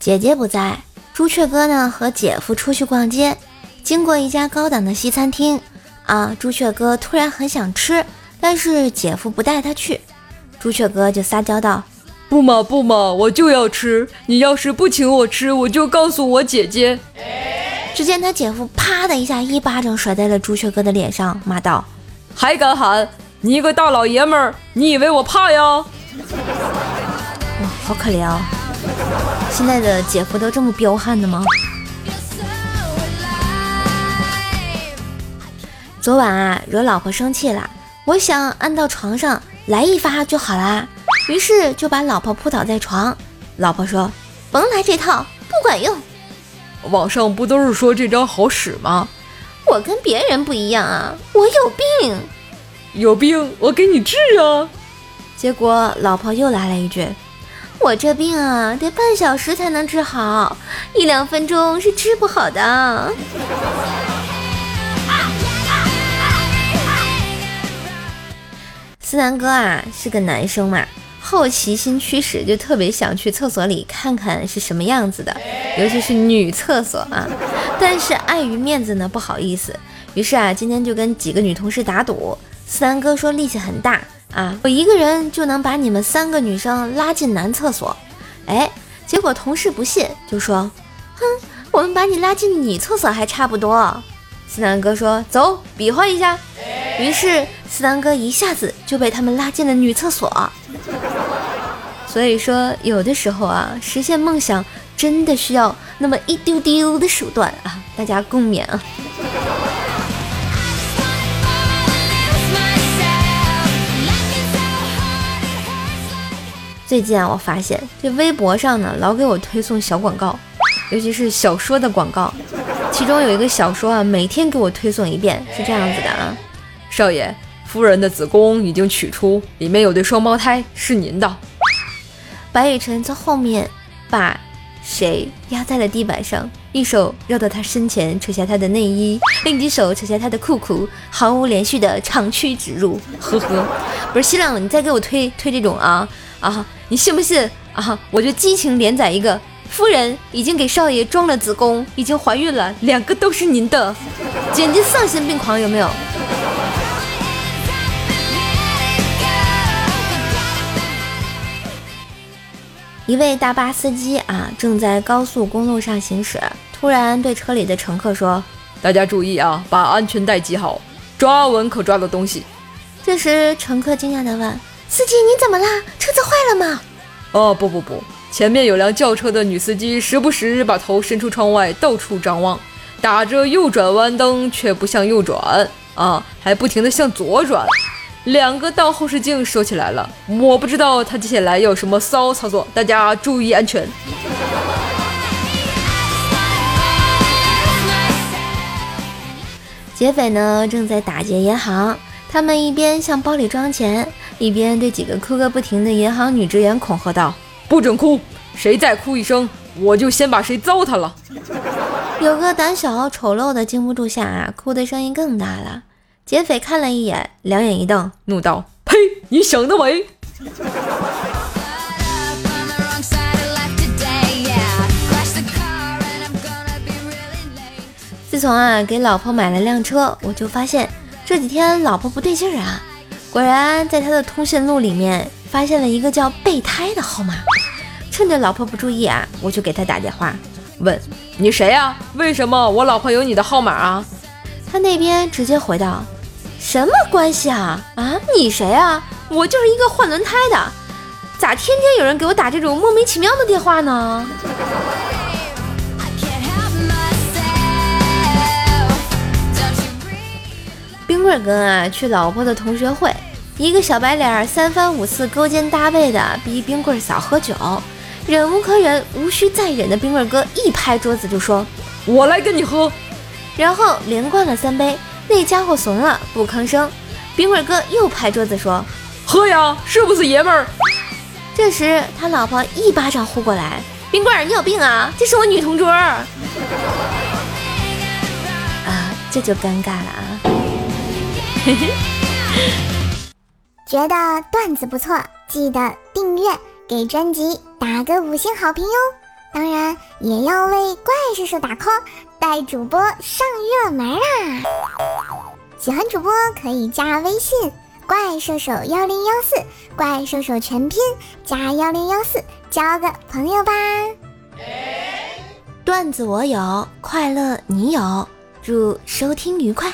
姐姐不在，朱雀哥呢和姐夫出去逛街，经过一家高档的西餐厅，啊，朱雀哥突然很想吃，但是姐夫不带他去，朱雀哥就撒娇道：“不嘛不嘛，我就要吃，你要是不请我吃，我就告诉我姐姐。”只见他姐夫啪的一下一巴掌甩在了朱雀哥的脸上，骂道：“还敢喊！你一个大老爷们儿，你以为我怕呀？”哇，好可怜哦。现在的姐夫都这么彪悍的吗？昨晚啊，惹老婆生气了，我想按到床上来一发就好啦，于是就把老婆扑倒在床。老婆说：“甭来这套，不管用。”网上不都是说这招好使吗？我跟别人不一样啊，我有病，有病我给你治啊。结果老婆又来了一句。我这病啊，得半小时才能治好，一两分钟是治不好的。思南哥啊，是个男生嘛，好奇心驱使，就特别想去厕所里看看是什么样子的，尤其是女厕所啊。但是碍于面子呢，不好意思，于是啊，今天就跟几个女同事打赌。思南哥说力气很大。啊，我一个人就能把你们三个女生拉进男厕所，哎，结果同事不信，就说，哼，我们把你拉进女厕所还差不多。思南哥说，走，比划一下。于是思南哥一下子就被他们拉进了女厕所。所以说，有的时候啊，实现梦想真的需要那么一丢丢的手段啊，大家共勉啊。最近啊，我发现这微博上呢，老给我推送小广告，尤其是小说的广告。其中有一个小说啊，每天给我推送一遍，是这样子的啊：少爷，夫人的子宫已经取出，里面有对双胞胎，是您的。白雨辰在后面把谁压在了地板上，一手绕到他身前，扯下他的内衣，另一手扯下他的裤裤，毫无连续的长驱直入。呵呵，不是新浪，你再给我推推这种啊啊！你信不信啊？我就激情连载一个夫人已经给少爷装了子宫，已经怀孕了，两个都是您的，简直丧心病狂，有没有？一位大巴司机啊，正在高速公路上行驶，突然对车里的乘客说：“大家注意啊，把安全带系好，抓稳可抓的东西。”这时，乘客惊讶地问。司机，你怎么啦？车子坏了吗？哦，不不不，前面有辆轿车的女司机时不时把头伸出窗外，到处张望，打着右转弯灯，却不向右转啊，还不停的向左转。两个倒后视镜收起来了，我不知道他接下来有什么骚操作，大家注意安全。劫匪呢，正在打劫银行。他们一边向包里装钱，一边对几个哭个不停的银行女职员恐吓道：“不准哭，谁再哭一声，我就先把谁糟蹋了。”有个胆小丑陋的经不住吓啊，哭的声音更大了。劫匪看了一眼，两眼一瞪，怒道：“呸！你想得美！” 自从啊给老婆买了辆车，我就发现。这几天老婆不对劲儿啊，果然在他的通讯录里面发现了一个叫备胎的号码。趁着老婆不注意啊，我就给他打电话，问你谁呀？为什么我老婆有你的号码啊？他那边直接回道：什么关系啊？啊，你谁啊？我就是一个换轮胎的，咋天天有人给我打这种莫名其妙的电话呢？冰棍哥啊，去老婆的同学会，一个小白脸三番五次勾肩搭背的逼冰棍嫂喝酒，忍无可忍，无需再忍的冰棍哥一拍桌子就说：“我来跟你喝。”然后连灌了三杯，那家伙怂了，不吭声。冰棍哥又拍桌子说：“喝呀，是不是爷们儿？”这时他老婆一巴掌呼过来：“冰棍，你有病啊！这是我女同桌。”啊，这就尴尬了啊。觉得段子不错，记得订阅，给专辑打个五星好评哟！当然也要为怪兽手打 call，带主播上热门啊！喜欢主播可以加微信“怪兽手幺零幺四”，怪兽手全拼加幺零幺四，交个朋友吧。段子我有，快乐你有，祝收听愉快。